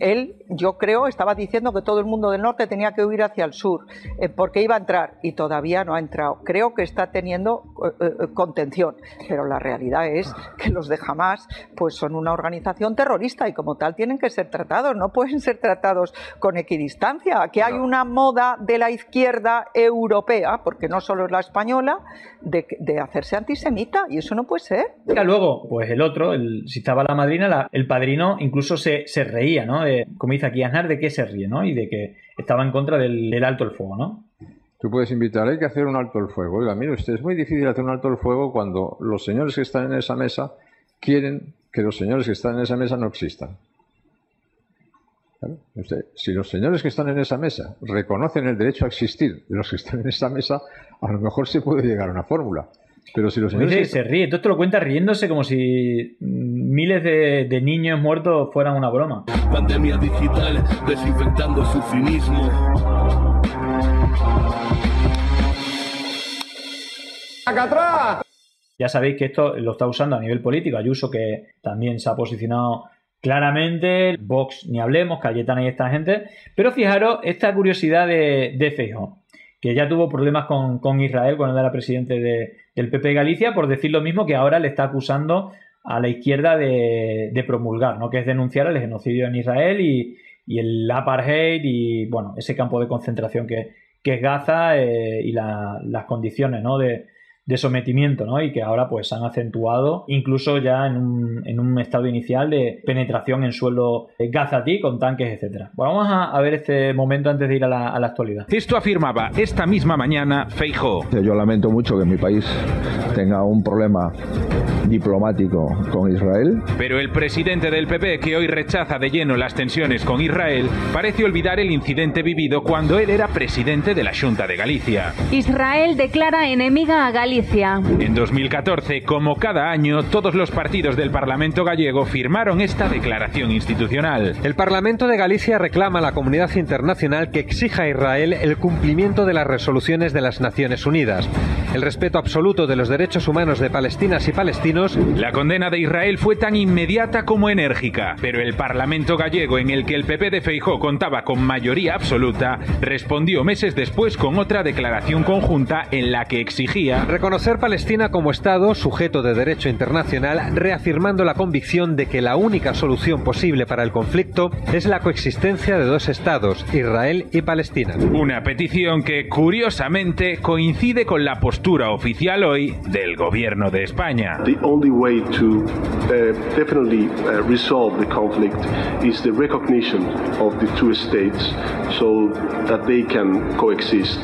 Él, yo creo, estaba diciendo que todo el mundo del norte tenía que huir hacia el sur, eh, porque iba a entrar y todavía no ha entrado. Creo que está teniendo eh, eh, contención, pero la realidad es que los de Hamas pues son una organización terrorista y como tal tienen que ser tratados, no pueden ser tratados con equidistancia. Aquí hay una moda de la izquierda europea, porque no solo es la española, de, de hacerse antisemita y eso no puede ser. Luego, pues el otro, el, si estaba la madrina, la- el padrino incluso se, se reía, ¿no? De- como dice aquí Aznar, de qué se ríe. Y de que estaba en contra del, alto el fuego, ¿no? Tú puedes invitar, hay que hacer un alto el fuego. Oiga, mire usted, es muy difícil hacer un alto el fuego cuando los señores que están en esa mesa quieren que los señores que están en esa mesa no existan. Si los señores que están en esa mesa reconocen el derecho a existir de los que están en esa mesa, a lo mejor se puede llegar a una fórmula. Pero si los Como señores dice se ríe, todo esto lo cuenta riéndose como si mm, miles de, de niños muertos fueran una broma. Pandemia digital, desinfectando su cinismo. Ya sabéis que esto lo está usando a nivel político. Ayuso, que también se ha posicionado claramente. Vox, ni hablemos, Cayetana y esta gente. Pero fijaros esta curiosidad de, de Feijóo, que ya tuvo problemas con, con Israel cuando era presidente de- del PP Galicia, por decir lo mismo que ahora le está acusando a la izquierda de, promulgar, ¿no? que es denunciar el genocidio en Israel y, y el apartheid y bueno, ese campo de concentración que, que es Gaza eh, y la- las condiciones ¿no? de, de sometimiento, ¿no? Y que ahora pues se han acentuado, incluso ya en un, en un estado inicial de penetración en suelo eh, gazatí con tanques, etcétera. Bueno, vamos a, a ver este momento antes de ir a la, a la actualidad. Esto afirmaba esta misma mañana Feijó. Yo lamento mucho que mi país tenga un problema diplomático con Israel. Pero el presidente del PP, que hoy rechaza de lleno las tensiones con Israel, parece olvidar el incidente vivido cuando él era presidente de la Junta de Galicia. Israel declara enemiga a Galicia. En 2014, como cada año, todos los partidos del Parlamento gallego firmaron esta declaración institucional. El Parlamento de Galicia reclama a la comunidad internacional que exija a Israel el cumplimiento de las resoluciones de las Naciones Unidas, el respeto absoluto de los derechos humanos de palestinas y palestinos. La condena de Israel fue tan inmediata como enérgica, pero el Parlamento gallego, en el que el PP de Feijó contaba con mayoría absoluta, respondió meses después con otra declaración conjunta en la que exigía Reconocer Palestina como Estado sujeto de derecho internacional, reafirmando la convicción de que la única solución posible para el conflicto es la coexistencia de dos Estados, Israel y Palestina. Una petición que, curiosamente, coincide con la postura oficial hoy del gobierno de España. The only way to uh, definitely uh, resolve the conflict is the recognition of the two states so that they can coexist.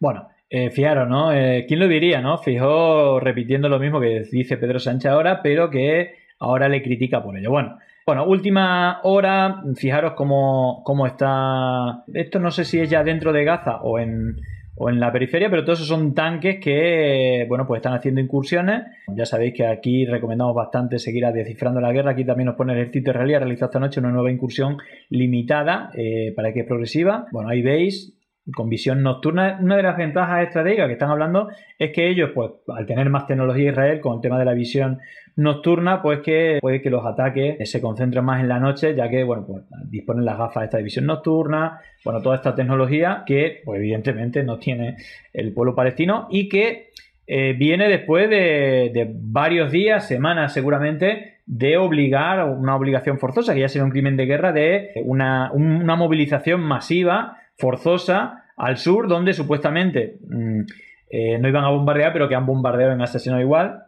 Bueno, eh, fijaros, ¿no? Eh, ¿Quién lo diría, no? Fijó repitiendo lo mismo que dice Pedro Sánchez ahora, pero que ahora le critica por ello. Bueno, bueno, última hora, fijaros cómo, cómo está. Esto no sé si es ya dentro de Gaza o en, o en la periferia, pero todos esos son tanques que, bueno, pues están haciendo incursiones. Ya sabéis que aquí recomendamos bastante seguir a Descifrando la Guerra. Aquí también nos pone el ejército israelí, ha realizado esta noche una nueva incursión limitada eh, para que es progresiva. Bueno, ahí veis con visión nocturna. Una de las ventajas estratégicas que están hablando es que ellos, pues, al tener más tecnología Israel con el tema de la visión nocturna, pues que puede que los ataques se concentren más en la noche, ya que, bueno, pues disponen las gafas de esta visión nocturna, bueno, toda esta tecnología que, pues, evidentemente no tiene el pueblo palestino y que eh, viene después de, varios días, semanas seguramente, de obligar, una obligación forzosa, que ya sería un crimen de guerra, de una, una movilización masiva, forzosa, al sur, donde supuestamente mm, eh, no iban a bombardear, pero que han bombardeado en asesino igual,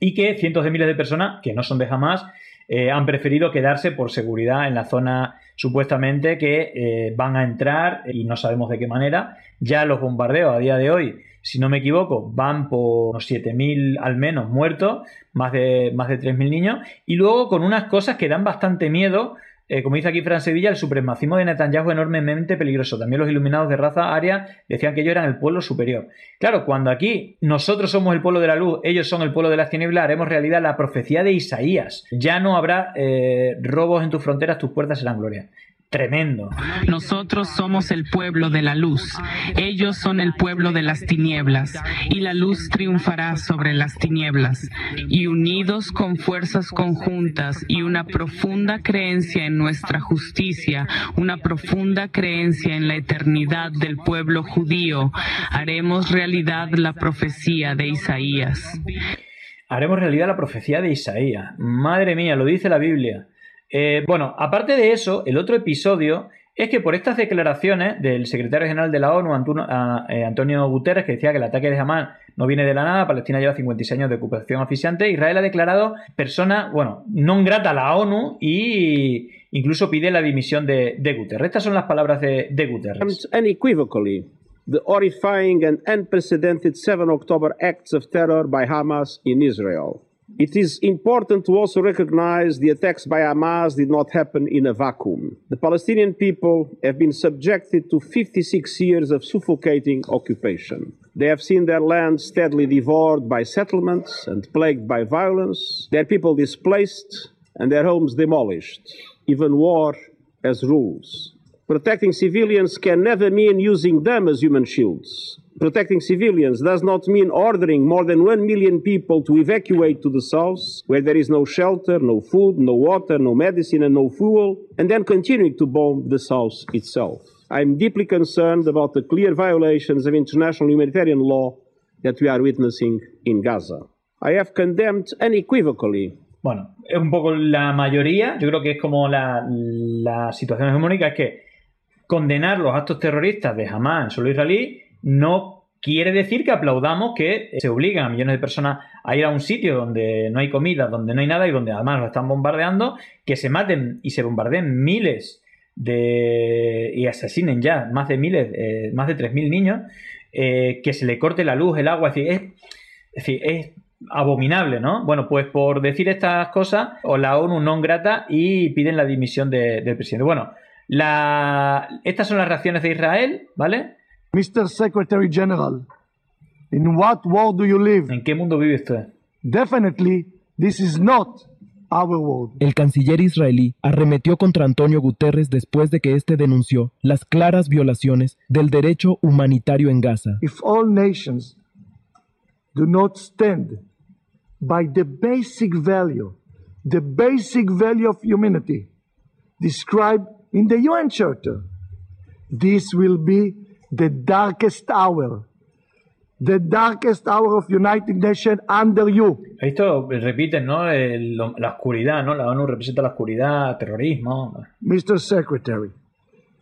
y que cientos de miles de personas, que no son de jamás, eh, han preferido quedarse por seguridad en la zona supuestamente que eh, van a entrar y no sabemos de qué manera. Ya los bombardeos a día de hoy, si no me equivoco, van por unos 7.000 al menos muertos, más de, más de 3.000 niños, y luego con unas cosas que dan bastante miedo eh, como dice aquí Fran Sevilla, el supremacismo de Netanyahu es enormemente peligroso. También los iluminados de raza aria decían que ellos eran el pueblo superior. Claro, cuando aquí nosotros somos el pueblo de la luz, ellos son el pueblo de las tinieblas, haremos realidad la profecía de Isaías. Ya no habrá eh, robos en tus fronteras, tus puertas serán gloria tremendo. Nosotros somos el pueblo de la luz, ellos son el pueblo de las tinieblas, y la luz triunfará sobre las tinieblas. Y unidos con fuerzas conjuntas y una profunda creencia en nuestra justicia, una profunda creencia en la eternidad del pueblo judío, haremos realidad la profecía de Isaías. Haremos realidad la profecía de Isaías. Madre mía, lo dice la Biblia. Eh, bueno, aparte de eso, el otro episodio es que por estas declaraciones del secretario general de la ONU, eh, Antonio Guterres, que decía que el ataque de Hamas no viene de la nada, Palestina lleva 56 años de ocupación oficiante, Israel ha declarado persona, bueno, no grata a la ONU y incluso pide la dimisión de, Guterres. Estas son las palabras de, de Guterres. Unequivocally, the horrifying and unprecedented 7 October acts of terror by Hamas in Israel. It is important to also recognize the attacks by Hamas did not happen in a vacuum. The Palestinian people have been subjected to 56 years of suffocating occupation. They have seen their land steadily devoured by settlements and plagued by violence, their people displaced and their homes demolished. Even war has rules. Protecting civilians can never mean using them as human shields protecting civilians does not mean ordering more than 1 million people to evacuate to the south, where there is no shelter, no food, no water, no medicine, and no fuel, and then continuing to bomb the south itself. I'm deeply concerned about the clear violations of international humanitarian law that we are witnessing in Gaza. I have condemned unequivocally Bueno, es un poco la mayoría, yo creo que es como la, la situación hegemónica, es que condenar los actos terroristas de Hamas en suelo israelí no quiere decir que aplaudamos que se obligan a millones de personas a ir a un sitio donde no hay comida, donde no hay nada y donde además lo están bombardeando, que se maten y se bombardeen miles de y asesinen ya más de miles, eh, más de 3.000 niños, eh, que se le corte la luz, el agua, es decir, es, es abominable, ¿no? Bueno, pues por decir estas cosas, o la ONU no grata y piden la dimisión del presidente. Bueno, estas son las reacciones de Israel, ¿vale? Mr. Secretary General, in what world do you live? ¿En qué mundo vive usted? Definitely, this is not our world. El canciller israelí arremetió contra Antonio Guterres después de que éste denunció las claras violaciones del derecho humanitario en Gaza. If all nations do not stand by the basic value, the basic value of humanity described in the UN Charter, this will be the darkest hour. The darkest hour of United Nations under you. Esto repiten, ¿no? El, la oscuridad, ¿no? La ONU representa la oscuridad, terrorismo. Mr. Secretary,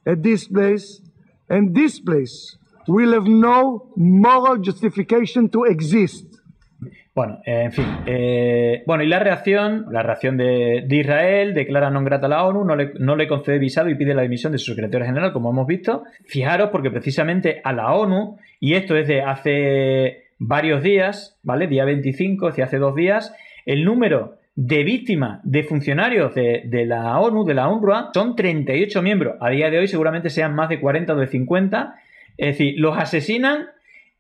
at this place, and this place, will have no moral justification to exist. Bueno, eh, en fin. Eh, bueno, y la reacción, la reacción de, Israel, declara no grata a la ONU, no le, concede visado y pide la dimisión de su secretario general, como hemos visto. Fijaros, porque precisamente a la ONU, y esto es de hace varios días, ¿vale? Día 25, es hace dos días, el número de víctimas de funcionarios de, de, la ONU, de la UNRWA, son 38 miembros. A día de hoy seguramente sean más de 40 o de 50. Es decir, los asesinan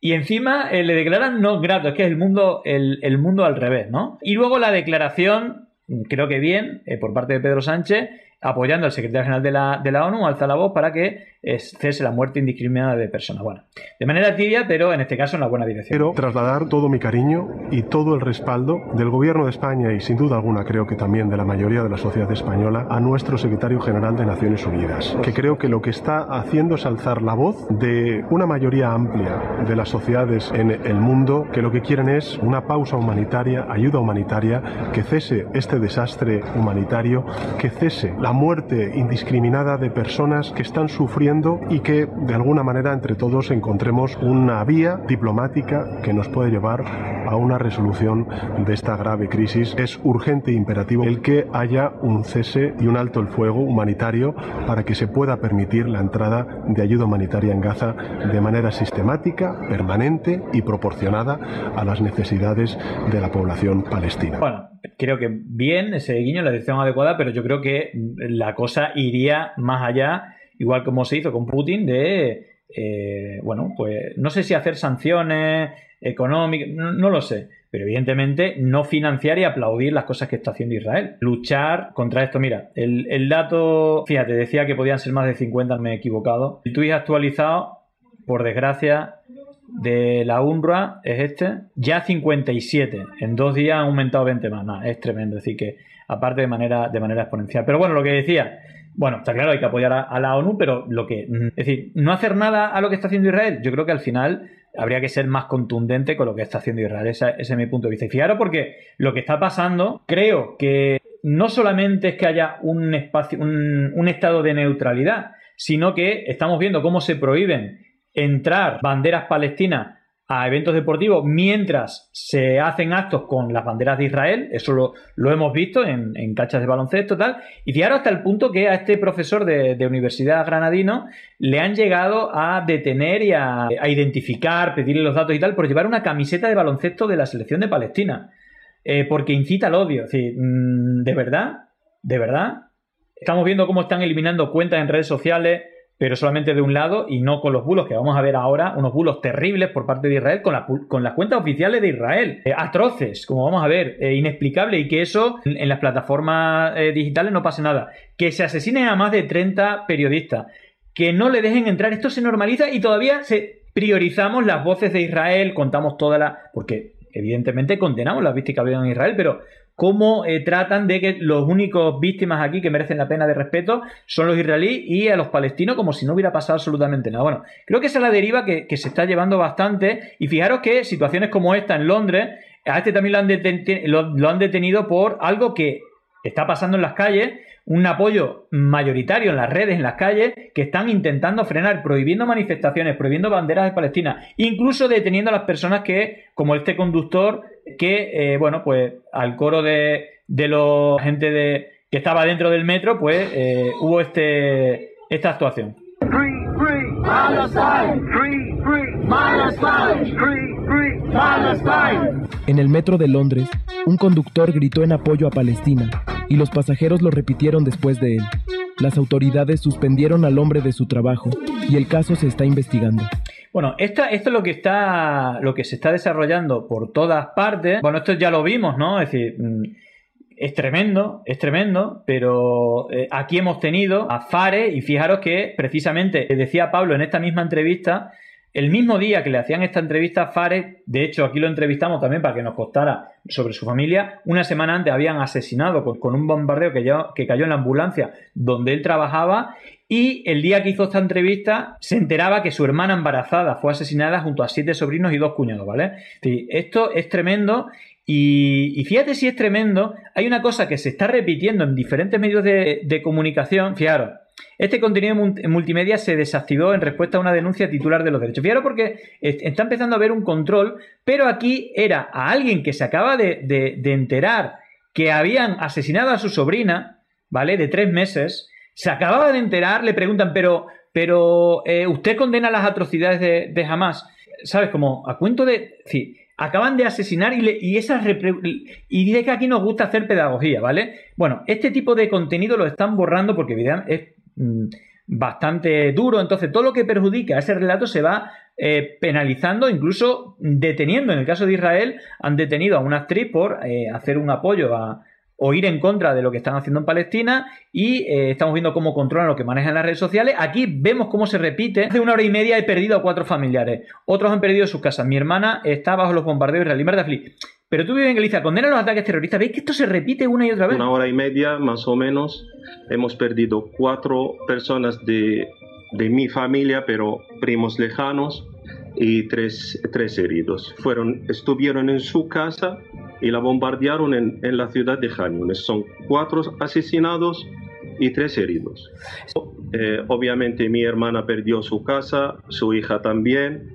y encima eh, le declaran no grato, es que es el mundo, el, el, mundo al revés, ¿no? Y luego la declaración, creo que bien, eh, por parte de Pedro Sánchez, apoyando al secretario general de la, de la ONU, alza la voz para que cese la muerte indiscriminada de personas. Bueno, de manera tibia, pero en este caso en la buena dirección. Quiero trasladar todo mi cariño y todo el respaldo del Gobierno de España y sin duda alguna creo que también de la mayoría de la sociedad española a nuestro secretario general de Naciones Unidas, que creo que lo que está haciendo es alzar la voz de una mayoría amplia de las sociedades en el mundo que lo que quieren es una pausa humanitaria, ayuda humanitaria, que cese este desastre humanitario, que cese la la muerte indiscriminada de personas que están sufriendo y que de alguna manera entre todos encontremos una vía diplomática que nos puede llevar a una resolución de esta grave crisis. Es urgente e imperativo el que haya un cese y un alto el fuego humanitario para que se pueda permitir la entrada de ayuda humanitaria en Gaza de manera sistemática, permanente y proporcionada a las necesidades de la población palestina. Bueno, creo que bien ese guiño, la dirección adecuada, pero yo creo que la cosa iría más allá, igual como se hizo con Putin, de, eh, bueno, pues no sé si hacer sanciones económicas, no, lo sé, pero evidentemente no financiar y aplaudir las cosas que está haciendo Israel. Luchar contra esto. Mira, el, el dato, fíjate, decía que podían ser más de 50, me he equivocado. El tweet actualizado, por desgracia, de la UNRWA es este, ya 57. En dos días ha aumentado 20 más. es tremendo. Es decir, que aparte de manera, de manera exponencial. Pero bueno, lo que decía, bueno, está claro, hay que apoyar a, la ONU, pero lo que. Es decir, no hacer nada a lo que está haciendo Israel. Yo creo que al final habría que ser más contundente con lo que está haciendo Israel. Ese, es mi punto de vista. Y fijaros porque lo que está pasando, creo que no solamente es que haya un espacio, un, estado de neutralidad, sino que estamos viendo cómo se prohíben entrar banderas palestinas a eventos deportivos mientras se hacen actos con las banderas de Israel. Eso lo, hemos visto en, en, cachas de baloncesto tal. Y fijaros hasta el punto que a este profesor de, Universidad Granadino le han llegado a detener y a, identificar, pedirle los datos y tal, por llevar una camiseta de baloncesto de la selección de Palestina. Eh, porque incita al odio. Es decir, mm, ¿de verdad? ¿De verdad? Estamos viendo cómo están eliminando cuentas en redes sociales pero solamente de un lado y no con los bulos que vamos a ver ahora, unos bulos terribles por parte de Israel con, las cuentas oficiales de Israel, eh, atroces, como vamos a ver, eh, inexplicable y que eso en, las plataformas eh, digitales no pase nada, que se asesinen a más de 30 periodistas, que no le dejen entrar, esto se normaliza y todavía se priorizamos las voces de Israel, contamos toda la... porque evidentemente condenamos las víctimas que ha habido en Israel, pero cómo eh, tratan de que los únicos víctimas aquí que merecen la pena de respeto son los israelíes y a los palestinos como si no hubiera pasado absolutamente nada. Bueno, creo que esa es la deriva que, se está llevando bastante y fijaros que situaciones como esta en Londres, a este también lo han detenido por algo que está pasando en las calles, un apoyo mayoritario en las redes, en las calles, que están intentando frenar, prohibiendo manifestaciones, prohibiendo banderas de Palestina, incluso deteniendo a las personas que, como este conductor, que, eh, bueno, pues al coro de, de los gente de, que estaba dentro del metro, pues eh, hubo este, esta actuación. En el metro de Londres, un conductor gritó en apoyo a Palestina y los pasajeros lo repitieron después de él. Las autoridades suspendieron al hombre de su trabajo y el caso se está investigando. Bueno, esto es lo que está, lo que se está desarrollando por todas partes. Bueno, esto ya lo vimos, ¿no? Es decir, mm, es tremendo, es tremendo, pero eh, aquí hemos tenido a Fare y fijaros que precisamente decía Pablo en esta misma entrevista el mismo día que le hacían esta entrevista a Fares, de hecho aquí lo entrevistamos también para que nos contara sobre su familia, una semana antes habían asesinado con, un bombardeo que, que cayó en la ambulancia donde él trabajaba y el día que hizo esta entrevista se enteraba que su hermana embarazada fue asesinada junto a siete sobrinos y dos cuñados, ¿vale? Esto es tremendo y, fíjate si es tremendo, hay una cosa que se está repitiendo en diferentes medios de, de comunicación, fijaros, este contenido multimedia se desactivó en respuesta a una denuncia titular de los derechos. Fíjate porque está empezando a haber un control, pero aquí era a alguien que se acaba de, enterar que habían asesinado a su sobrina, ¿vale? De tres meses. Se acababa de enterar, le preguntan, pero, pero eh, ¿usted condena las atrocidades de, de Hamas? ¿Sabes? Como a cuento de. Sí, acaban de asesinar y, y esas y dice que aquí nos gusta hacer pedagogía, ¿vale? Bueno, este tipo de contenido lo están borrando porque es Mm, bastante duro. Entonces, todo lo que perjudica a ese relato se va eh, penalizando, incluso deteniendo. En el caso de Israel, han detenido a una actriz por eh, hacer un apoyo a, o ir en contra de lo que están haciendo en Palestina y eh, estamos viendo cómo controlan lo que manejan las redes sociales. Aquí vemos cómo se repite. Hace una hora y media he perdido a cuatro familiares. Otros han perdido sus casas. Mi hermana está bajo los bombardeos israelíes. Pero tú vives en Galicia, condena los ataques terroristas. ¿Veis que esto se repite una y otra vez? Una hora y media, más o menos, hemos perdido cuatro personas de, mi familia, pero primos lejanos, y tres, tres heridos. Fueron, estuvieron en su casa y la bombardearon en, en la ciudad de Janiunes. Son cuatro asesinados y tres heridos. Eh, obviamente mi hermana perdió su casa, su hija también,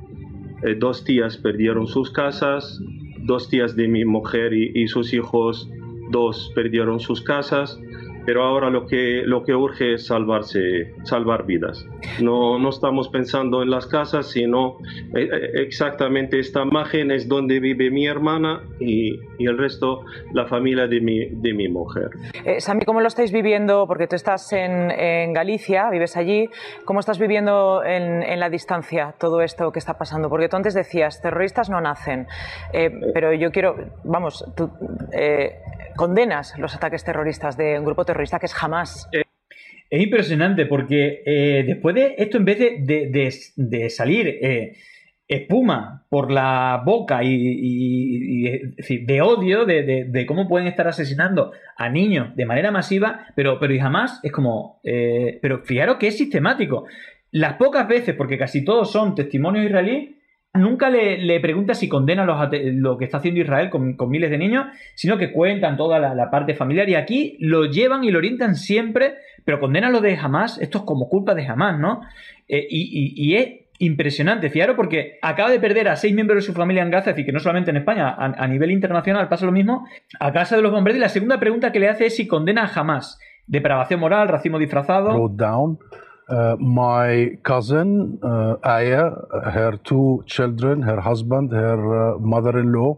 eh, dos tías perdieron sus casas, dos tías de mi mujer y sus hijos, dos perdieron sus casas pero ahora lo que, lo que urge es salvarse, salvar vidas. No, no estamos pensando en las casas, sino eh, eh, exactamente esta imagen es donde vive mi hermana y, y el resto la familia de mi, de mi mujer. Eh, Sami, ¿cómo lo estáis viviendo? Porque tú estás en, en Galicia, vives allí. ¿Cómo estás viviendo en, en, la distancia todo esto que está pasando? Porque tú antes decías, terroristas no nacen, eh, pero yo quiero, vamos, tú eh, condenas los ataques terroristas de un grupo terrorista que es jamás. Es impresionante porque eh, después de esto, en vez de, salir eh, espuma por la boca y de odio de, cómo pueden estar asesinando a niños de manera masiva, pero, pero y jamás es como. Eh, pero fijaros que es sistemático. Las pocas veces, porque casi todos son testimonios israelíes, nunca le, le pregunta si condena lo que está haciendo Israel con, con, miles de niños, sino que cuentan toda la, parte familiar y aquí lo llevan y lo orientan siempre, pero condenan lo de Hamas, esto es como culpa de Hamas, ¿no? Eh, y, y, es impresionante, fijaros, porque acaba de perder a seis miembros de su familia en Gaza, es decir, que no solamente en España, a, nivel internacional pasa lo mismo, a casa de los bombardeos, y la segunda pregunta que le hace es si condena a Hamas, depravación moral, racismo disfrazado. Down. Uh, my cousin uh, Aya, her two children, her husband, her uh, mother-in-law,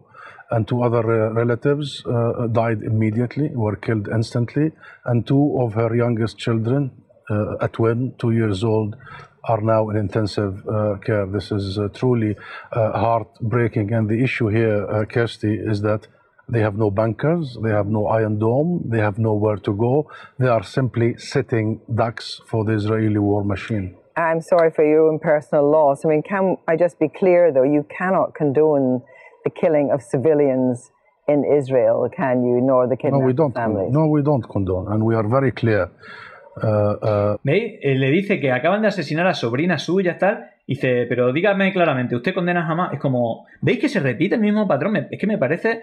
and two other uh, relatives uh, died immediately, were killed instantly, and two of her youngest children, uh, a twin, two years old, are now in intensive care. This is truly heartbreaking, and the issue here, Kirsty, is that they have no bunkers, they have no iron dome, they have nowhere to go. They are simply sitting ducks for the Israeli war machine. I'm sorry for your own personal loss. I mean, can I just be clear, though? You cannot condone the killing of civilians in Israel, can you? Nor the kidnapped no, we don't families. No, we don't condone, and we are very clear. Uh, uh, ¿Veis? Le dice que acaban de asesinar a sobrinas suyas, tal. Y dice, pero dígame claramente, ¿usted condena jamás? Es como, ¿veis que se repite el mismo patrón? Es que me parece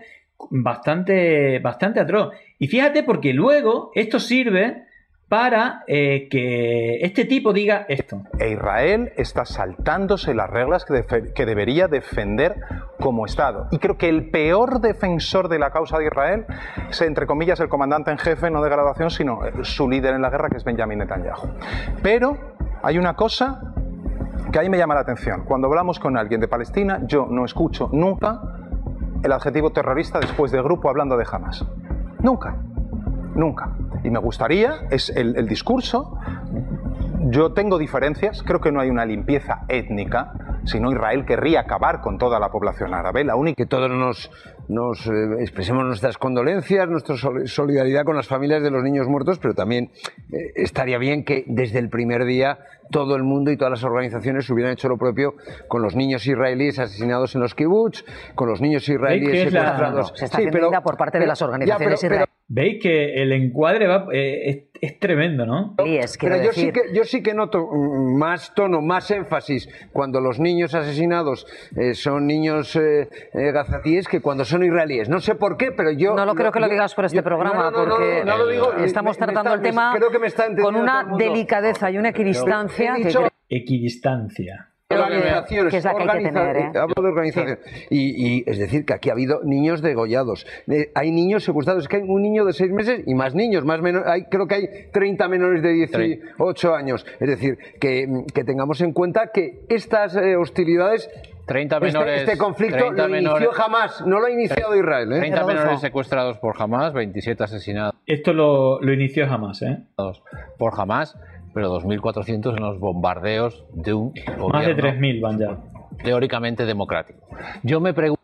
bastante, bastante atroz. Y fíjate porque luego esto sirve para eh, que este tipo diga esto. E Israel está saltándose las reglas que, que, debería defender como Estado. Y creo que el peor defensor de la causa de Israel es, entre comillas, el comandante en jefe, no de graduación, sino su líder en la guerra, que es Benjamin Netanyahu. Pero hay una cosa que a mí me llama la atención. Cuando hablamos con alguien de Palestina, yo no escucho nunca el adjetivo terrorista después del grupo hablando de Hamas. Nunca, nunca. Y me gustaría, es el, el, discurso, yo tengo diferencias, creo que no hay una limpieza étnica, sino Israel querría acabar con toda la población árabe. La única... Que todos nos, nos eh, expresemos nuestras condolencias, nuestra solidaridad con las familias de los niños muertos, pero también eh, estaría bien que desde el primer día todo el mundo y todas las organizaciones hubieran hecho lo propio con los niños israelíes asesinados en los kibbutz, con los niños israelíes secuestrados. La... Se está sí, pero, por parte de las organizaciones ya, pero, pero, Veis que el encuadre va, eh, es, es, tremendo, ¿no? Es, pero yo sí, que, yo sí que noto más tono, más énfasis cuando los niños asesinados eh, son niños eh, gazatíes que cuando son israelíes. No sé por qué, pero yo... No lo creo que lo digas por este yo, programa, no, no, porque no, lo digo, estamos me, tratando me el tema creo que me está con una delicadeza y una equidistancia. Dicho, que... Equidistancia. Organizaciones, que es la que hay que tener, ¿eh? hablo de organización. Sí. Y, y, es decir, que aquí ha habido niños degollados. Eh, hay niños secuestrados, es que hay un niño de seis meses y más niños, más menores, hay, creo que hay 30 menores de 18 años. Es decir, que, que tengamos en cuenta que estas eh, hostilidades 30 menores. Este, este conflicto 30 lo inició menores, jamás, no lo ha iniciado Israel. ¿eh? 30 menores secuestrados por Hamas, 27 asesinados. Esto lo, lo inició Hamas, ¿eh? Por Hamas, pero 2.400 en los bombardeos de un Más de 3.000 van ya. Teóricamente democrático. Yo me pregunto.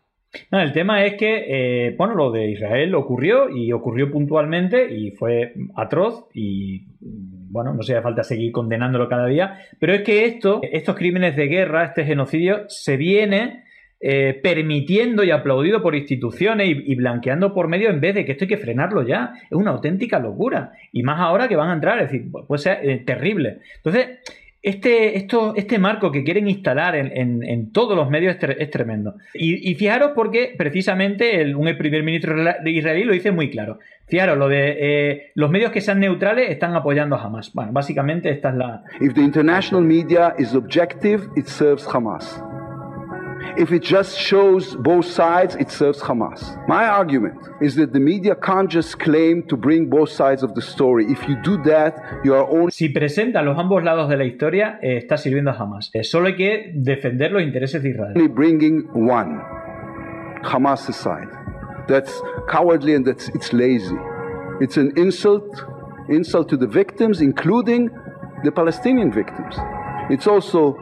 No, el tema es que, eh, bueno, lo de Israel ocurrió y ocurrió puntualmente y fue atroz y, bueno, no se hace falta seguir condenándolo cada día, pero es que esto, estos crímenes de guerra, este genocidio, se viene eh, permitiendo y aplaudido por instituciones y, y, blanqueando por medio en vez de que esto hay que frenarlo ya. Es una auténtica locura. Y más ahora que van a entrar, es decir, puede ser eh, terrible. Entonces, este, esto, este marco que quieren instalar en, todos los medios es, tremendo. Y, fijaros porque precisamente el, un primer ministro israelí lo dice muy claro. Fijaros, lo de eh, los medios que sean neutrales están apoyando a Hamas. Bueno, básicamente esta es la... If the international media is objective, it serves Hamas. If it just shows both sides, it serves Hamas. My argument is that the media can't just claim to bring both sides of the story. If you do that, you are only... Si presenta los ambos lados de la historia, eh, está sirviendo a Hamas. Eh, solo hay que defender los intereses de Israel. Only bringing one, Hamas side. That's cowardly and that's it's lazy. It's an insult, insult to the victims, including the Palestinian victims. It's also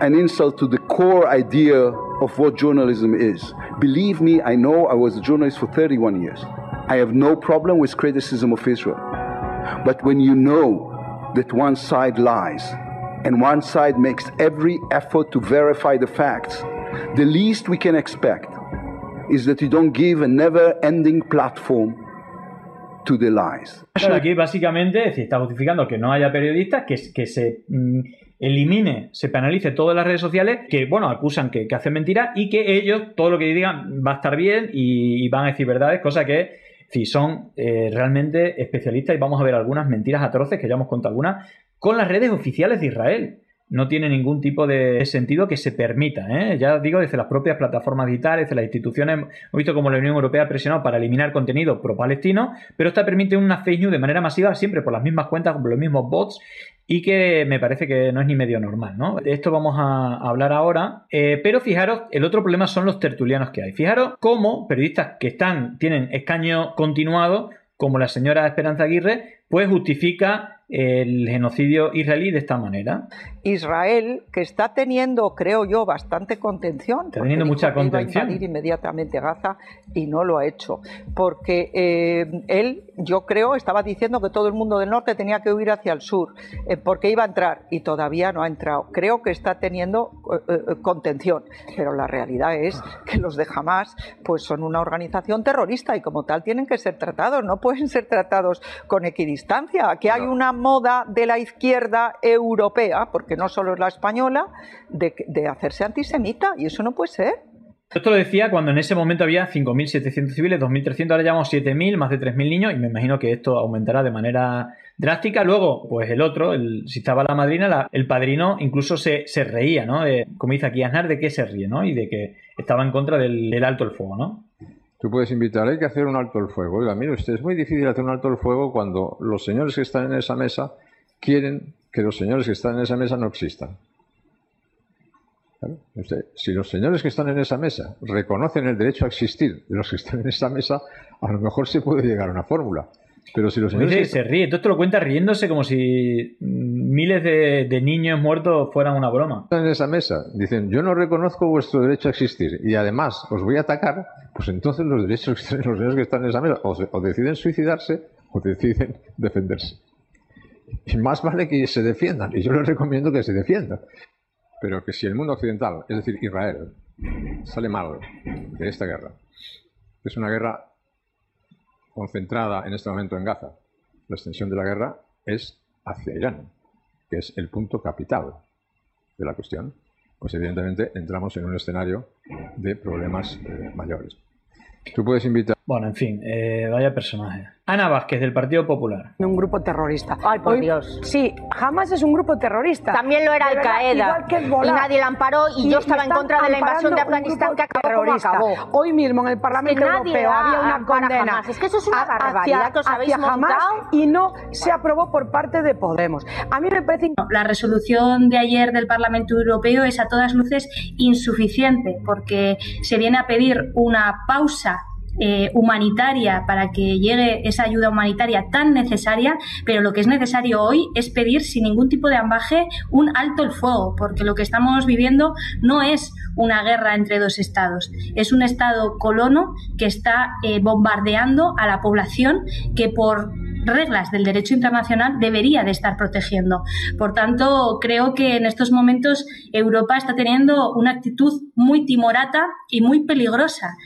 an insult to the core idea of what journalism is. Believe me, I know I was a journalist for 31 years. I have no problem with criticism of Israel. But when you know that one side lies and one side makes every effort to verify the facts, the least we can expect is that you don't give a never ending platform to the lies. Aquí básicamente se está justificando que no haya periodistas, que, que se mm, elimine, se penalice todas las redes sociales que, bueno, acusan que, hacen mentiras y que ellos, todo lo que digan va a estar bien y, van a decir verdades, cosa que, si son eh, realmente especialistas y vamos a ver algunas mentiras atroces, que ya hemos contado algunas, con las redes oficiales de Israel no tiene ningún tipo de sentido que se permita. ¿eh? Ya digo, desde las propias plataformas digitales, desde las instituciones, hemos visto como la Unión Europea ha presionado para eliminar contenido pro-palestino, pero esta permite una fake news de manera masiva, siempre por las mismas cuentas, por los mismos bots, y que me parece que no es ni medio normal. ¿no? De esto vamos a hablar ahora, eh, pero fijaros, el otro problema son los tertulianos que hay. Fijaros cómo periodistas que están, tienen escaño continuado, como la señora Esperanza Aguirre, pues justifica el genocidio israelí de esta manera. Israel, que está teniendo, creo yo, bastante contención. Está teniendo mucha contención. invadir inmediatamente Gaza y no lo ha hecho. Porque eh, él, yo creo, estaba diciendo que todo el mundo del norte tenía que huir hacia el sur, eh, porque iba a entrar y todavía no ha entrado. Creo que está teniendo eh, contención, pero la realidad es que los de Hamas pues, son una organización terrorista y como tal tienen que ser tratados, no pueden ser tratados con equidistancia. Que hay una moda de la izquierda europea, porque no solo es la española, de, hacerse antisemita, y eso no puede ser. Esto lo decía cuando en ese momento había 5.700 civiles, 2.300, ahora llevamos 7.000, más de 3.000 niños, y me imagino que esto aumentará de manera drástica. Luego, pues el otro, el, si estaba la madrina, el padrino incluso se, reía, ¿no? como dice aquí Aznar, de qué se ríe, ¿no? Y de que estaba en contra del, del alto el fuego, ¿no? Tú puedes invitar, hay que hacer un alto el fuego. Oiga, mire usted, es muy difícil hacer un alto el fuego cuando los señores que están en esa mesa quieren que los señores que están en esa mesa no existan. si los señores que están en esa mesa reconocen el derecho a existir de los que están en esa mesa, a lo mejor se puede llegar a una fórmula. Pero si los señores. se ríe, todo esto lo cuenta riéndose como si miles de, niños muertos fueran una broma. En esa mesa dicen: Yo no reconozco vuestro derecho a existir y además os voy a atacar, pues entonces los derechos los señores que están en esa mesa o, deciden suicidarse o deciden defenderse. Y más vale que se defiendan, y yo les recomiendo que se defiendan. Pero que si el mundo occidental, es decir, Israel, sale mal de esta guerra, es una guerra concentrada en este momento en Gaza, la extensión de la guerra es hacia Irán, que es el punto capital de la cuestión, pues evidentemente entramos en un escenario de problemas eh, mayores. Tú puedes invitar. Bueno, en fin, eh, vaya personaje. Ana Vázquez, del Partido Popular. Un grupo terrorista. Ay, por Dios. Sí, jamás es un grupo terrorista. También lo era Al Qaeda. Y nadie la amparó y, yo estaba en contra de la invasión de Afganistán que acabó como acabó. Hoy mismo en el Parlamento Europeo había una condena. Es que eso es una barbaridad que os habéis montado. y no se aprobó por parte de Podemos. A mí me parece. La resolución de ayer del Parlamento Europeo es a todas luces insuficiente porque se viene a pedir una pausa eh, humanitaria para que llegue esa ayuda humanitaria tan necesaria, pero lo que es necesario hoy es pedir sin ningún tipo de ambaje un alto el fuego, porque lo que estamos viviendo no es una guerra entre dos estados, es un estado colono que está eh, bombardeando a la población que por reglas del derecho internacional debería de estar protegiendo. Por tanto, creo que en estos momentos Europa está teniendo una actitud muy timorata y muy peligrosa.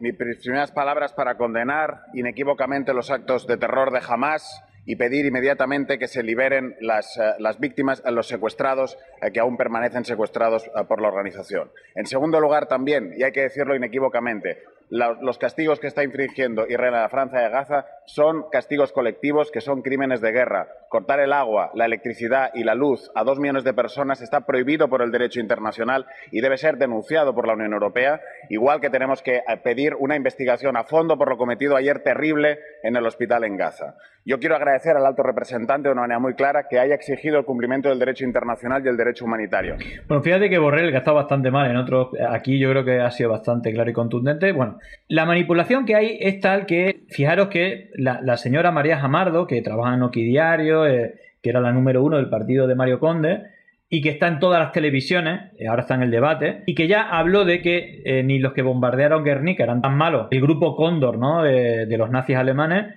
Mis primeras palabras para condenar inequívocamente los actos de terror de Hamas y pedir inmediatamente que se liberen las, eh, las víctimas, eh, los secuestrados eh, que aún permanecen secuestrados por la organización. En segundo lugar, también, y hay que decirlo inequívocamente, los castigos que está infringiendo Israel a la Francia de Gaza son castigos colectivos que son crímenes de guerra. Cortar el agua, la electricidad y la luz a dos millones de personas está prohibido por el derecho internacional y debe ser denunciado por la Unión Europea, igual que tenemos que eh, pedir una investigación a fondo por lo cometido ayer terrible en el hospital en Gaza. Yo quiero agradecer al alto representante de una manera muy clara que haya exigido el cumplimiento del derecho internacional y el derecho humanitario. Bueno, fíjate que Borrell, que ha estado bastante mal en otros, aquí yo creo que ha sido bastante claro y contundente. Bueno, la manipulación que hay es tal que, fijaros que la, señora María Jamardo, que trabaja en Oki Diario, eh, que era la número uno del partido de Mario Conde, y que está en todas las televisiones, eh, ahora está en el debate, y que ya habló de que eh, ni los que bombardearon Guernica eran tan malos, el grupo Cóndor, ¿no? De, los nazis alemanes,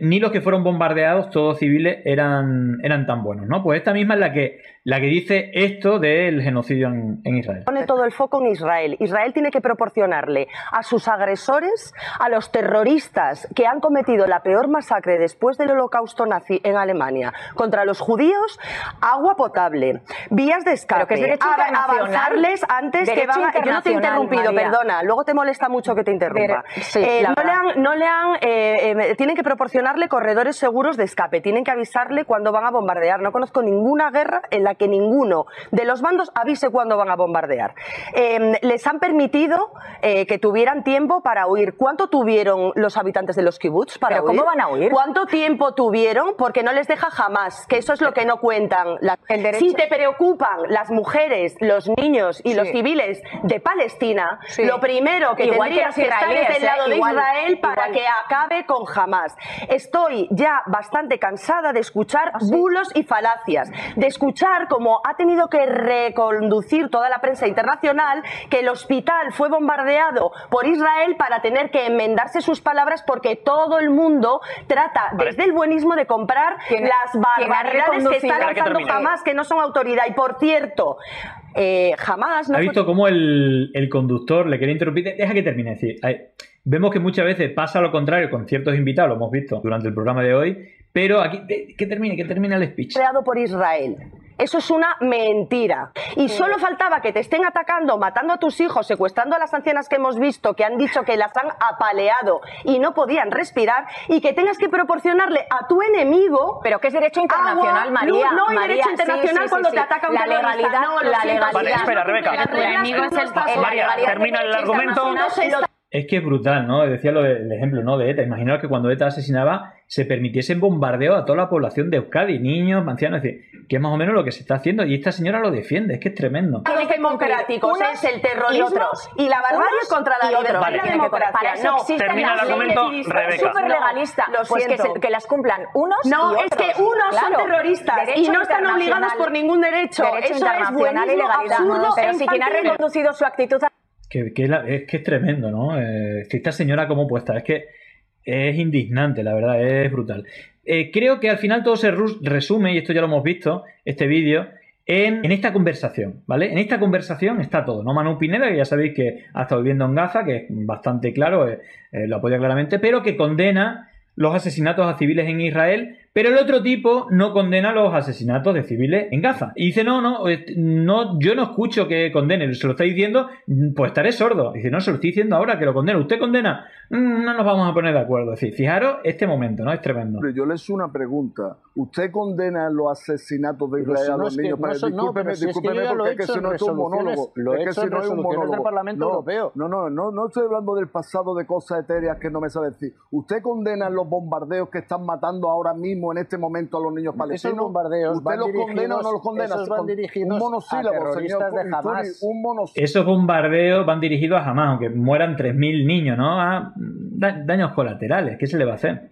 ni los que fueron bombardeados, todos civiles, eran, eran tan buenos, ¿no? Pues esta misma es la que, la que dice esto del genocidio en, en Israel. Pone todo el foco en Israel. Israel tiene que proporcionarle a sus agresores, a los terroristas que han cometido la peor masacre después del holocausto nazi en Alemania contra los judíos, agua potable, vías de escape, Pero que es a- avanzarles antes que Derecho van a- Yo no te he interrumpido, María. perdona. Luego te molesta mucho que te interrumpa. Dere- sí, Eh, no, le han, no le han, eh, eh, tienen que proporcionarle corredores seguros de escape, tienen que avisarle cuando van a bombardear. No conozco ninguna guerra en la que ninguno de los bandos avise cuándo van a bombardear. Eh, les han permitido eh, que tuvieran tiempo para huir. ¿Cuánto tuvieron los habitantes de los kibbutz para ¿Pero huir? cómo van a huir? ¿Cuánto tiempo tuvieron? Porque no les deja jamás, que eso es lo que no cuentan. La- Si te preocupan las mujeres, los niños y los civiles de Palestina, Sí. lo primero que Igual que tendrías los que, estar es del ¿eh? lado de Igual, Israel para igual. que acabe con Hamas. Estoy ya bastante cansada de escuchar ¿Ah, bulos y falacias, de escuchar cómo ha tenido que reconducir toda la prensa internacional que el hospital fue bombardeado por Israel para tener que enmendarse sus palabras porque todo el mundo trata desde el buenismo de comprar ¿Quién- las barbaridades que está lanzando. Hamas, que no son autoridad. Y por cierto, eh, jamás no ¿Ha visto cómo el, el conductor le quería interrumpir? Deja que termine. Hay- vemos que muchas veces pasa lo contrario con ciertos invitados, lo hemos visto durante el programa de hoy, pero aquí, que termine, que termine el speech. creado por Israel. Eso es una mentira. Y solo faltaba que te estén atacando, matando a tus hijos, secuestrando a las ancianas que hemos visto, que han dicho que las han apaleado y no podían respirar, y que tengas que proporcionarle a tu enemigo. Pero que es derecho internacional, agua, María. No hay María, derecho internacional sí, sí, cuando sí. te ataca un La terrorista. legalidad- No, la legalidad- Vale, espera, Rebeca. Reglas enemigo es el- el- María, termina el argumento. Es que es brutal, ¿no? Decía lo del ejemplo, ¿no? De ETA. Imaginaos que cuando ETA asesinaba se permitiese bombardeo a toda la población de Euskadi, niños, ancianos, es decir, que es más o menos lo que se está haciendo y esta señora lo defiende, es que es tremendo. Los democráticos Unos es el terrorismo y otros. y la barbarie contra la y otros. libertad Vale. y la democracia. para eso No, existen termina las el leyes argumento. Rebeca. Súper legalista. No, pues que, se- que las cumplan unos No, y es otros. que unos Claro. son terroristas Derecho y no están obligados por ningún derecho. Derecho Eso es internacional y buenismo legalidad. absurdo Pero e si quien ha reconducido su actitud a Que, la- es que es tremendo, ¿no? Eh, que esta señora como puesta, es que es indignante, la verdad, es brutal. Eh, creo que al final todo se resume, y esto ya lo hemos visto, este vídeo, en, en esta conversación, ¿vale? En esta conversación está todo, ¿no? Manu Pineda, que ya sabéis que ha estado viviendo en Gaza, que es bastante claro, eh, lo apoya claramente, pero que condena los asesinatos a civiles en Israel, pero el otro tipo no condena los asesinatos de civiles en Gaza. Y dice, no, no, eh, no yo no escucho que condene, se lo está diciendo, mm, pues estaré sordo. Dice, no, se lo estoy diciendo ahora que lo condena. ¿Usted condena? Mm, No nos vamos a poner de acuerdo. Es decir, fijaros este momento, ¿no? Es tremendo. Hombre, yo le hice una pregunta. ¿Usted condena los asesinatos de Pero Israel si a no los es que- niños? Pero discúlpeme, pero discúlpeme, porque es que si no es un monólogo. lo he es que hecho si en no es un resoluciones del. Parlamento no, Europeo. No, no, no, no estoy hablando del pasado de cosas etéreas que no me sabe decir. ¿Usted condena los bombardeos que están matando ahora mismo, en este momento, a los niños palestinos? Esos bombardeos ¿Usted van los condena o dirigidos- no los condena? esos van dirigidos un monosílabo, a terroristas señor de Hamás. Un monosílabo. Esos bombardeos van dirigidos a Hamas, aunque mueran 3.000 niños, ¿no? A da- daños colaterales. ¿Qué se le va a hacer?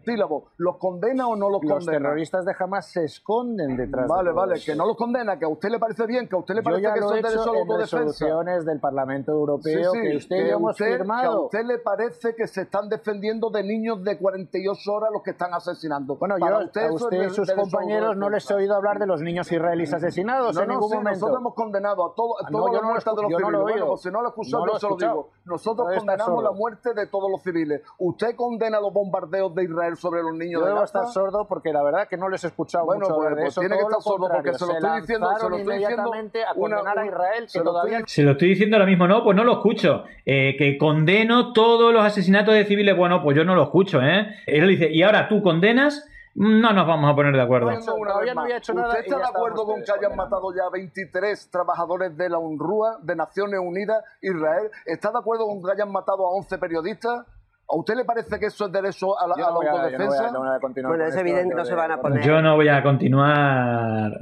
¿Los condena o no los, Los condena? terroristas de Hamas se esconden detrás Vale, de todo vale, que no los condena, que a usted le parece bien, que a usted le Yo parece ya que lo son he derechos hecho de resoluciones del Parlamento Europeo Sí, sí, que usted y yo hemos usted- Que a firmado. usted le parece que se están defendiendo de niños de 48 horas los que están asesinando. Bueno, Para yo usted a usted y de- sus compañeros no les he oído hablar de los niños israelíes asesinados No, en no, ningún sí, momento. nosotros hemos condenado a, todo, a Ah, no, todas yo las no de los yo no civiles. lo bueno, pues si no lo No lo yo se lo digo. Nosotros condenamos la muerte de todos los civiles. ¿Usted condena los bombardeos de Israel sobre los niños Yo de debo Gaza? estar sordo porque la verdad que no les he escuchado Bueno, mucho pues- pues eso. tiene que estar sordo porque se lo estoy diciendo- se lo estoy diciendo inmediatamente a condenar Israel, que todavía Se lo estoy diciendo ahora mismo, no, pues no lo escucho. Eh, que condeno todos los asesinatos de civiles, bueno, pues yo no lo escucho, ¿eh? Él dice, y ahora tú condenas, no nos vamos a poner de acuerdo. Bueno, una ¿Usted está de acuerdo con que hayan matado ya 23 trabajadores de la UNRWA, de Naciones Unidas, Israel? ¿Está de acuerdo con que hayan matado a 11 periodistas? ¿A usted le parece que eso es derecho a la, a no la voy a- yo no voy a- autodefensa? no a Bueno, es esto, evidente, yo no se van a poner. Yo no voy a continuar,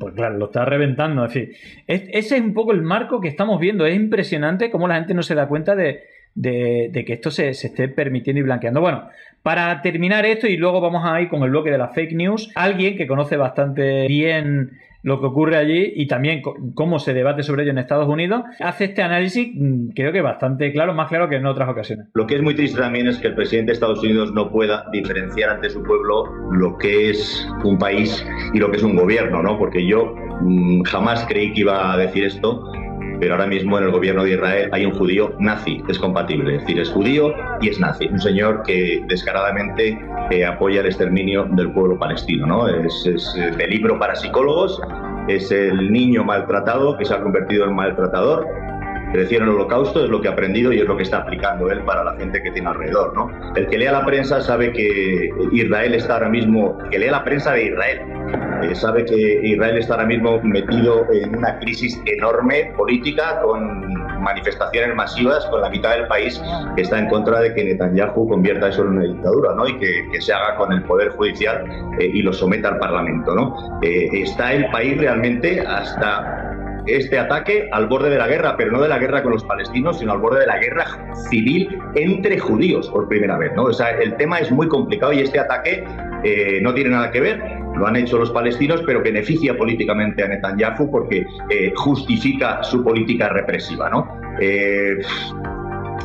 pues claro, lo está reventando. En fin, Es- ese es un poco el marco que estamos viendo. Es impresionante cómo la gente no se da cuenta de, de- que esto se, se esté permitiendo y blanqueando. Bueno, para terminar esto y luego vamos a ir con el bloque de las fake news, alguien que conoce bastante bien lo que ocurre allí y también cómo se debate sobre ello en Estados Unidos, hace este análisis mm, creo que bastante claro, más claro que en otras ocasiones. Lo que es muy triste también es que el presidente de Estados Unidos no pueda diferenciar ante su pueblo lo que es un país y lo que es un gobierno, ¿no? Porque yo mm, jamás creí que iba a decir esto, pero ahora mismo en el gobierno de Israel hay un judío nazi, es compatible, es decir, es judío y es nazi, un señor que descaradamente eh, apoya el exterminio del pueblo palestino, ¿no? Es, es eh, libro para psicólogos, es el niño maltratado que se ha convertido en maltratador, creció en el holocausto, es lo que ha aprendido y es lo que está aplicando él para la gente que tiene alrededor, ¿no? El que lea la prensa sabe que Israel está ahora mismo, que lea la prensa de Israel, eh, sabe que Israel está ahora mismo metido en una crisis enorme política con manifestaciones masivas con la mitad del país que está en contra de que Netanyahu convierta eso en una dictadura, ¿no? Y que, se haga con el poder judicial eh, y lo someta al parlamento, ¿no? Eh, está el país realmente hasta este ataque al borde de la guerra, pero no de la guerra con los palestinos, sino al borde de la guerra civil entre judíos por primera vez. ¿no? El tema es muy complicado y este ataque no tiene nada que ver. Lo han hecho los palestinos, pero beneficia políticamente a Netanyahu porque eh, justifica su política represiva. ¿no? Eh,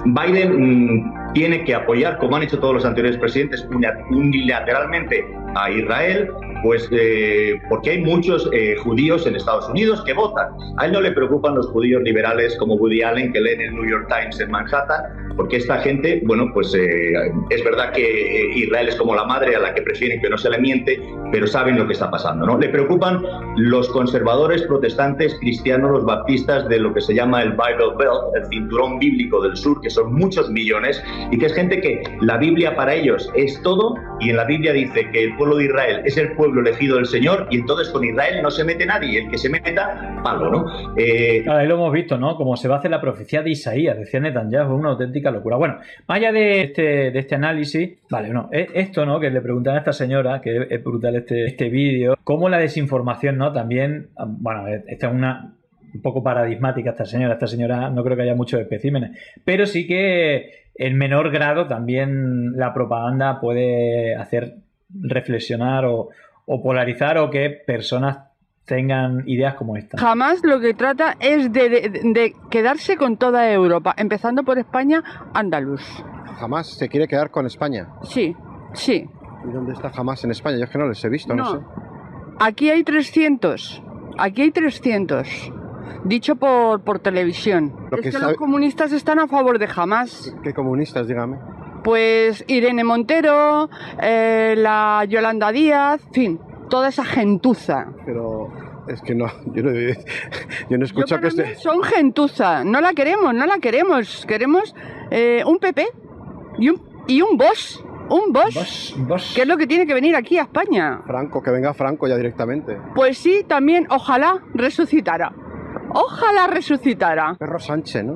Biden mm, tiene que apoyar, como han hecho todos los anteriores presidentes, unilateralmente a Israel, pues eh, porque hay muchos eh, judíos en Estados Unidos que votan. A él no le preocupan los judíos liberales como Woody Allen que leen el New York Times en Manhattan, porque esta gente, bueno, pues eh, es verdad que eh, Israel es como la madre a la que prefieren que no se le miente, pero saben lo que está pasando, ¿no? Le preocupan los conservadores, protestantes, cristianos, los baptistas de lo que se llama el Bible Belt, el cinturón bíblico del sur, que son muchos millones, y que es gente que la Biblia para ellos es todo, y en la Biblia dice que el pueblo de Israel es el pueblo elegido del Señor, y entonces con Israel no se mete nadie, el que se meta, palo, ¿no? Eh, ahí lo hemos visto, ¿no? Como se va a hacer la profecía de Isaías, decía Netanyahu, una auténtica locura. Bueno, más allá de este, de este análisis, vale, no, esto, ¿no? Que le preguntan a esta señora, que es brutal este, este vídeo, cómo la desinformación, ¿no? También, bueno, esta es una un poco paradigmática esta señora, esta señora no creo que haya muchos especímenes, pero sí que en menor grado también la propaganda puede hacer reflexionar o, o polarizar o que personas tengan ideas como esta. Jamás lo que trata es de, de- de quedarse con toda Europa, empezando por España, andaluz. Jamás se quiere quedar con España. Sí, sí. ¿Y dónde está jamás en España? Yo es que no les he visto, no, No. sé. Aquí hay 300. Aquí hay 300. Dicho por, por televisión. Lo es que que sabe- los comunistas están a favor de jamás. ¿Qué comunistas, dígame? Pues Irene Montero, eh, la Yolanda Díaz, en fin, toda esa gentuza. Pero es que no, yo no, he- yo no he escuchado que este... Son gentuza, no la queremos, no la queremos. Queremos eh, un PP y un, y un Bosch. Un Bosch, que es lo que tiene que venir aquí a España. Franco, que venga Franco ya directamente. Pues sí, también, ojalá resucitara. Ojalá resucitara. Perro Sánchez, ¿no?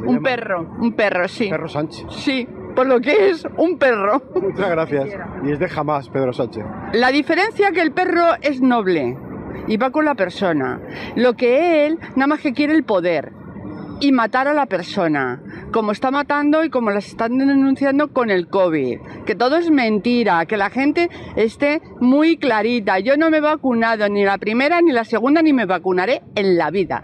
Un llaman. perro, un perro, sí. Perro Sánchez. Sí, por lo que es un perro. Muchas gracias. Y es de jamás, Pedro Sánchez. La diferencia que el perro es noble y va con la persona. Lo que él nada más que quiere el poder y matar a la persona, como está matando y como las están denunciando con el COVID. Que todo es mentira, que la gente esté muy clarita. Yo no me he vacunado ni la primera ni la segunda ni me vacunaré en la vida.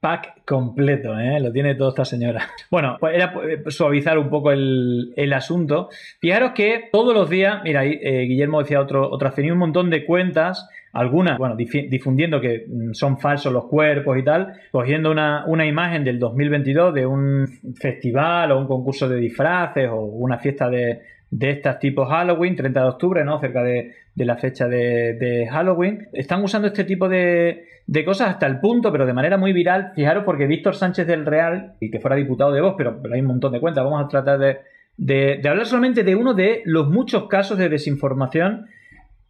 Pack completo, ¿eh? Lo tiene toda esta señora. Bueno, pues era eh, suavizar un poco el, el asunto. Fijaros que todos los días, mira, eh, Guillermo decía otro, otra, tenía un montón de cuentas algunas, bueno, difundiendo que mm, son falsos los cuerpos y tal, cogiendo una, una, imagen del 2022 de un festival o un concurso de disfraces o una fiesta de, de estas tipos Halloween, 30 de octubre, ¿no? Cerca de, la fecha de, Halloween. Están usando este tipo de, de, cosas hasta el punto, pero de manera muy viral. Fijaros, porque Víctor Sánchez del Real, y que fuera diputado de Vox, pero, pero hay un montón de cuentas, vamos a tratar de, de, hablar solamente de uno de los muchos casos de desinformación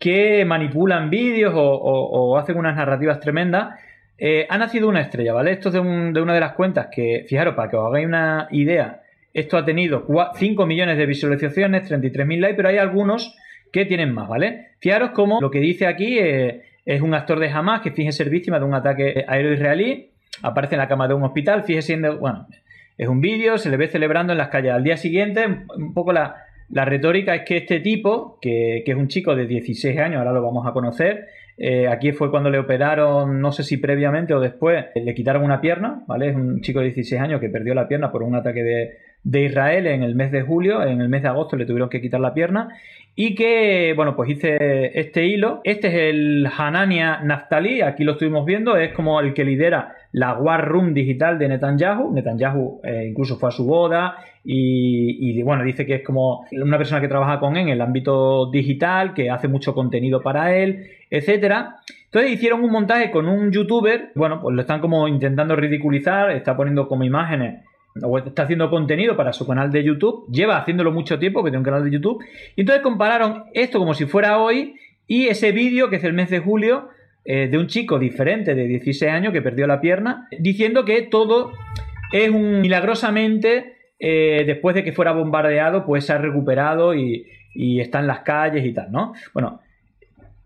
que manipulan vídeos o, hacen unas narrativas tremendas. Eh, ha nacido una estrella, ¿vale? Esto es de, una de las cuentas que, fijaros, para que os hagáis una idea, esto ha tenido 5 millones de visualizaciones, 33.000 likes, pero hay algunos que tienen más, ¿vale? Fijaros cómo lo que dice aquí eh, es un actor de Hamas que finge ser víctima de un ataque aéreo israelí, aparece en la cama de un hospital, fíjese bueno, es un vídeo, se le ve celebrando en las calles. Al día siguiente, un poco la, retórica es que este tipo, que, es un chico de 16 años, ahora lo vamos a conocer, eh, aquí fue cuando le operaron, no sé si previamente o después, le quitaron una pierna, ¿vale? Es un chico de 16 años que perdió la pierna por un ataque de, de Israel en el mes de julio, en el mes de agosto le tuvieron que quitar la pierna y que, bueno, pues hice este hilo. Este es el Hanania Naftali, aquí lo estuvimos viendo, es como el que lidera la War Room digital de Netanyahu. Netanyahu eh, incluso fue a su boda y, bueno, dice que es como una persona que trabaja con él en el ámbito digital, que hace mucho contenido para él, etcétera. Entonces hicieron un montaje con un youtuber, bueno, pues lo están como intentando ridiculizar, está poniendo como imágenes o está haciendo contenido para su canal de YouTube, lleva haciéndolo mucho tiempo, que tiene un canal de YouTube, y entonces compararon esto como si fuera hoy y ese vídeo, que es el mes de julio, eh, de un chico diferente de 16 años que perdió la pierna, diciendo que todo es un milagrosamente, eh, después de que fuera bombardeado, pues se ha recuperado y, está en las calles y tal, ¿no? Bueno,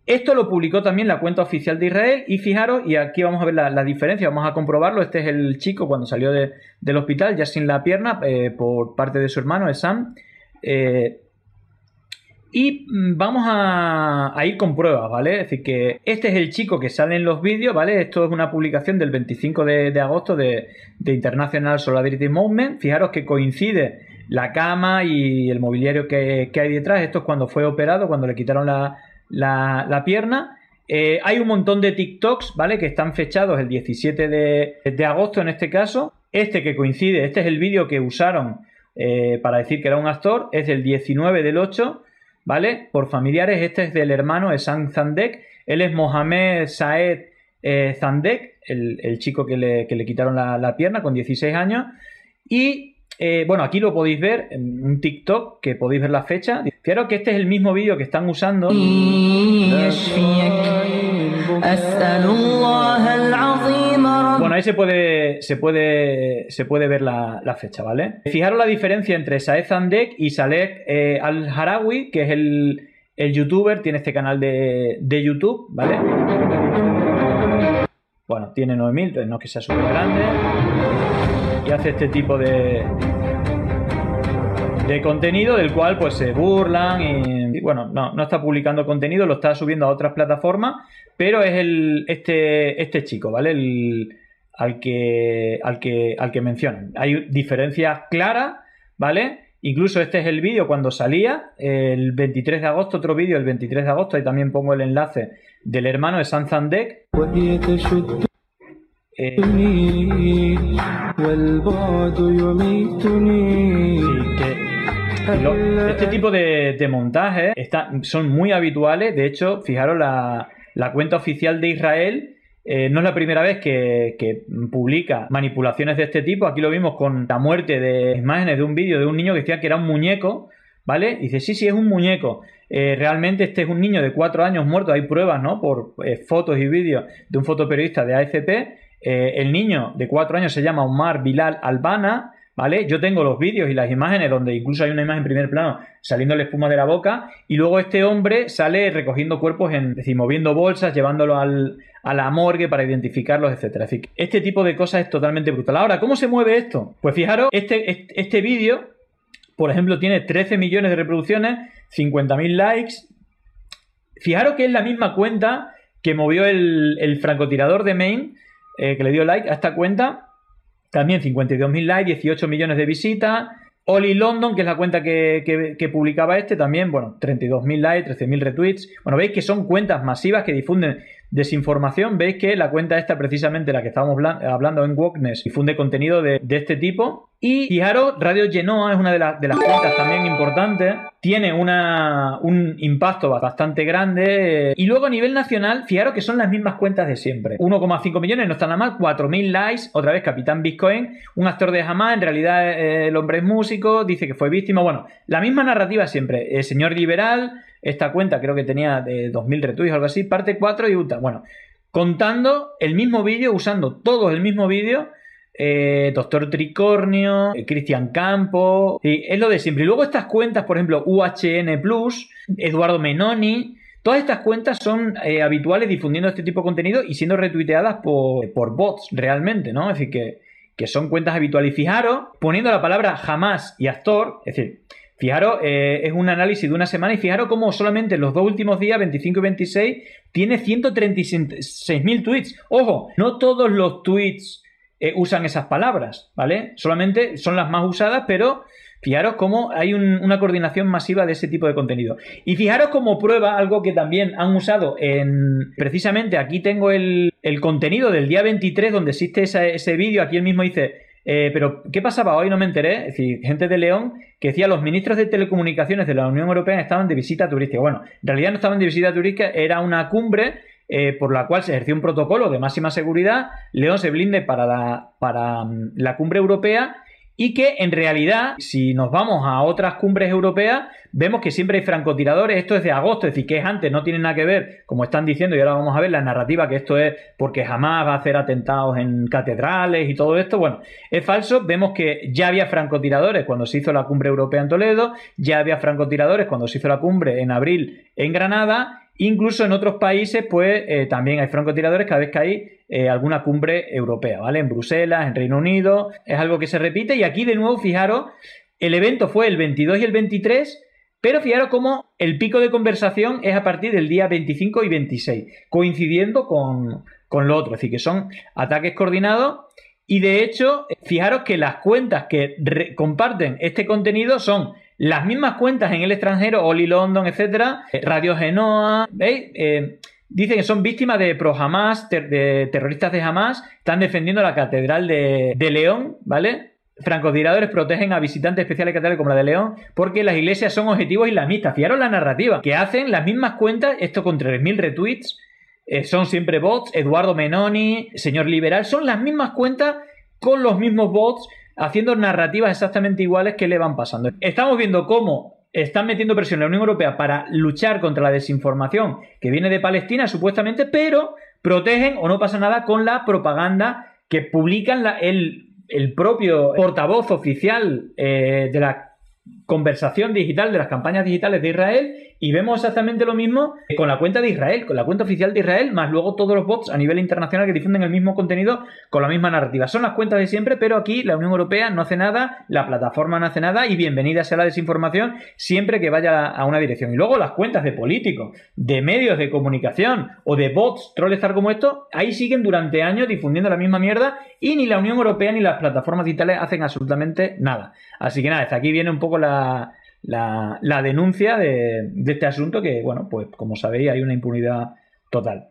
esto lo publicó también la cuenta oficial de Israel y fijaros, y aquí vamos a ver la, diferencia, vamos a comprobarlo, este es el chico cuando salió del hospital ya sin la pierna eh, por parte de su hermano, Sam. Eh, y mm, vamos a, ir con pruebas, ¿vale? Es decir, que este es el chico que sale en los vídeos, ¿vale? Esto es una publicación del 25 de, agosto de, International Solidarity Movement. Fijaros que coincide la cama y el mobiliario que, hay detrás. Esto es cuando fue operado, cuando le quitaron la, pierna. Eh, hay un montón de TikToks, ¿vale? Que están fechados el 17 de, agosto en este caso. Este que coincide, este es el vídeo que usaron eh, para decir que era un actor, es del 19 del 8, ¿vale? Por familiares, este es del hermano Esan Zandek. Él es Mohamed Saed eh, Zandek, el, chico que le, quitaron la, la pierna con 16 años. Y eh, bueno, aquí lo podéis ver en un TikTok que podéis ver la fecha. Fijaros que este es el mismo vídeo que están usando. Bueno, ahí se puede, se puede, se puede ver la, fecha, ¿vale? Fijaros la diferencia entre Saed Zandek y Saleh eh, Al-Harawi, que es el, youtuber, tiene este canal de, de YouTube, ¿vale? Bueno, tiene 9000, no es que sea súper grande y hace este tipo de, de contenido del cual pues se burlan y, bueno, no, no, está publicando contenido, lo está subiendo a otras plataformas, pero es el, este, este chico, ¿vale? El, al, que, al, que, al que mencionan. Hay diferencias claras, ¿vale? Incluso este es el vídeo cuando salía, el 23 de agosto, otro vídeo el 23 de agosto, y también pongo el enlace del hermano de Sanzandek. Eh, este tipo de, montajes son muy habituales. De hecho, fijaros, la, cuenta oficial de Israel eh, no es la primera vez que, publica manipulaciones de este tipo. Aquí lo vimos con la muerte de imágenes de un vídeo de un niño que decía que era un muñeco. ¿Vale? Dice, sí, sí, es un muñeco. Eh, realmente este es un niño de cuatro años muerto. Hay pruebas, ¿no? Por fotos y vídeos de un fotoperiodista de AFP eh, el niño de cuatro años se llama Omar Bilal Albana, ¿vale? Yo tengo los vídeos y las imágenes donde incluso hay una imagen en primer plano saliendo la espuma de la boca y luego este hombre sale recogiendo cuerpos, en, es decir, moviendo bolsas, llevándolo al, a la morgue para identificarlos, etcétera. Es decir, este tipo de cosas es totalmente brutal. Ahora, ¿cómo se mueve esto? Pues fijaros, este, este, este vídeo, por ejemplo, tiene 13 millones de reproducciones, 50.000 likes. Fijaros que es la misma cuenta que movió el, el francotirador de Maine eh, que le dio like a esta cuenta. También 52.000 likes, 18 millones de visitas. Oli London, que es la cuenta que, que- publicaba este, también, bueno, 32.000 likes, 13.000 retweets. Bueno, veis que son cuentas masivas que difunden desinformación. Veis que la cuenta esta, precisamente la que estábamos blan- hablando en Wokeness, difunde contenido de, este tipo. Y fijaros, Radio Genoa es una de, las- de las cuentas también importantes. Tiene una, un impacto bastante grande. Y luego a nivel nacional, fijaros que son las mismas cuentas de siempre. 1,5 millones, no está nada mal. 4.000 likes, otra vez Capitán Bitcoin. Un actor de Hamas, en realidad eh, el hombre es músico, dice que fue víctima. Bueno, la misma narrativa siempre. El señor liberal, esta cuenta creo que tenía de 2.000 retweets o algo así. Parte 4 y Utah. Bueno, contando el mismo vídeo, usando todos el mismo vídeo. eh, Doctor Tricornio, eh, Cristian Campo, y es lo de siempre. Y luego estas cuentas, por ejemplo, UHN Plus, Eduardo Menoni, todas estas cuentas son eh, habituales difundiendo este tipo de contenido y siendo retuiteadas por, por bots realmente, ¿no? Es decir, que, que son cuentas habituales. Y fijaros, poniendo la palabra jamás y actor, es decir, Fijaros, eh, es un análisis de una semana y fijaros cómo solamente en los dos últimos días, 25 y 26, tiene 136.000 tweets. Ojo, no todos los tweets eh, usan esas palabras, ¿vale? Solamente son las más usadas, pero fijaros cómo hay un- una coordinación masiva de ese tipo de contenido. Y fijaros como prueba algo que también han usado en... Precisamente aquí tengo el, contenido del día 23 donde existe ese vídeo, aquí él mismo dice... Eh, pero, ¿qué pasaba hoy? No me enteré. Es decir, gente de León que decía los ministros de telecomunicaciones de la Unión Europea estaban de visita turística. Bueno, en realidad no estaban de visita turística, era una cumbre eh, por la cual se ejerció un protocolo de máxima seguridad. León se blinde para la, para mm, la cumbre europea y que en realidad, si nos vamos a otras cumbres europeas, vemos que siempre hay francotiradores. Esto es de agosto, es decir, que es antes, no tiene nada que ver, como están diciendo, y ahora vamos a ver la narrativa, que esto es porque jamás va a hacer atentados en catedrales y todo esto. Bueno, es falso. Vemos que ya había francotiradores cuando se hizo la cumbre europea en Toledo, ya había francotiradores cuando se hizo la cumbre en abril en Granada. Incluso en otros países, pues eh, también hay francotiradores cada vez que hay eh, alguna cumbre europea, ¿vale? En Bruselas, en Reino Unido, es algo que se repite. Y aquí, de nuevo, fijaros, el evento fue el 22 y el 23, pero fijaros cómo el pico de conversación es a partir del día 25 y 26, coincidiendo con, con lo otro. Es decir, que son ataques coordinados. Y de hecho, fijaros que las cuentas que comparten este contenido son las mismas cuentas en el extranjero, Oli London, etcétera, eh, Radio Genoa, ¿veis? Eh, dicen que son víctimas de pro Hamas, de terroristas de Hamas, están defendiendo la catedral de, de León, ¿vale? Francotiradores protegen a visitantes especiales catedrales como la de León porque las iglesias son objetivos islamistas. Fijaros la narrativa, que hacen las mismas cuentas, esto con 3.000 retweets, eh, son siempre bots, Eduardo Menoni, señor liberal, son las mismas cuentas con los mismos bots haciendo narrativas exactamente iguales que le van pasando. Estamos viendo cómo están metiendo presión en la Unión Europea para luchar contra la desinformación que viene de Palestina supuestamente, pero protegen o no pasa nada con la propaganda que publican la- el, el propio portavoz oficial eh, de la conversación digital de las campañas digitales de Israel y vemos exactamente lo mismo con la cuenta de Israel, con la cuenta oficial de Israel, más luego todos los bots a nivel internacional que difunden el mismo contenido con la misma narrativa. Son las cuentas de siempre, pero aquí la Unión Europea no hace nada, la plataforma no hace nada y bienvenida sea la desinformación siempre que vaya a una dirección. Y luego las cuentas de políticos, de medios de comunicación o de bots trolestar como esto, ahí siguen durante años difundiendo la misma mierda y ni la Unión Europea ni las plataformas digitales hacen absolutamente nada. Así que nada, aquí viene un poco la, la, denuncia de, de este asunto que, bueno, pues como sabéis hay una impunidad total.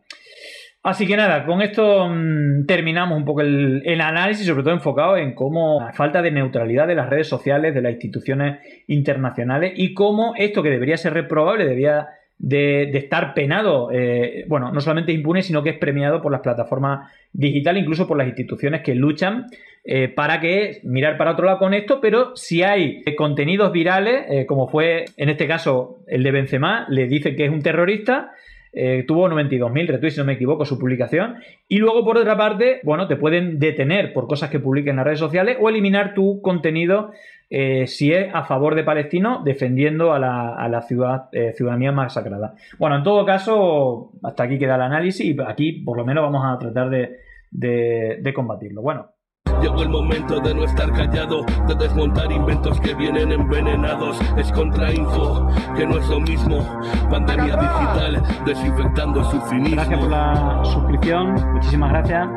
Así que nada, con esto mm, terminamos un poco el, el análisis, sobre todo enfocado en cómo la falta de neutralidad de las redes sociales, de las instituciones internacionales y cómo esto que debería ser reprobable, debería de, estar penado, eh, bueno, no solamente impune, sino que es premiado por las plataformas digitales, incluso por las instituciones que luchan eh, para que mirar para otro lado con esto, pero si hay contenidos virales, eh, como fue en este caso el de Benzema, le dicen que es un terrorista, eh, tuvo 92.000 retweets, si no me equivoco, su publicación. Y luego, por otra parte, bueno, te pueden detener por cosas que publiquen en las redes sociales o eliminar tu contenido eh, si es a favor de Palestino, defendiendo a la, a la ciudad, eh, ciudadanía masacrada. Bueno, en todo caso, hasta aquí queda el análisis y aquí, por lo menos, vamos a tratar de, de- de combatirlo. Bueno. Llegó el momento de no estar callado, de desmontar inventos que vienen envenenados. Es contrainfo, que no es lo mismo. Pandemia digital, desinfectando su cinismo. Gracias por la suscripción, muchísimas gracias.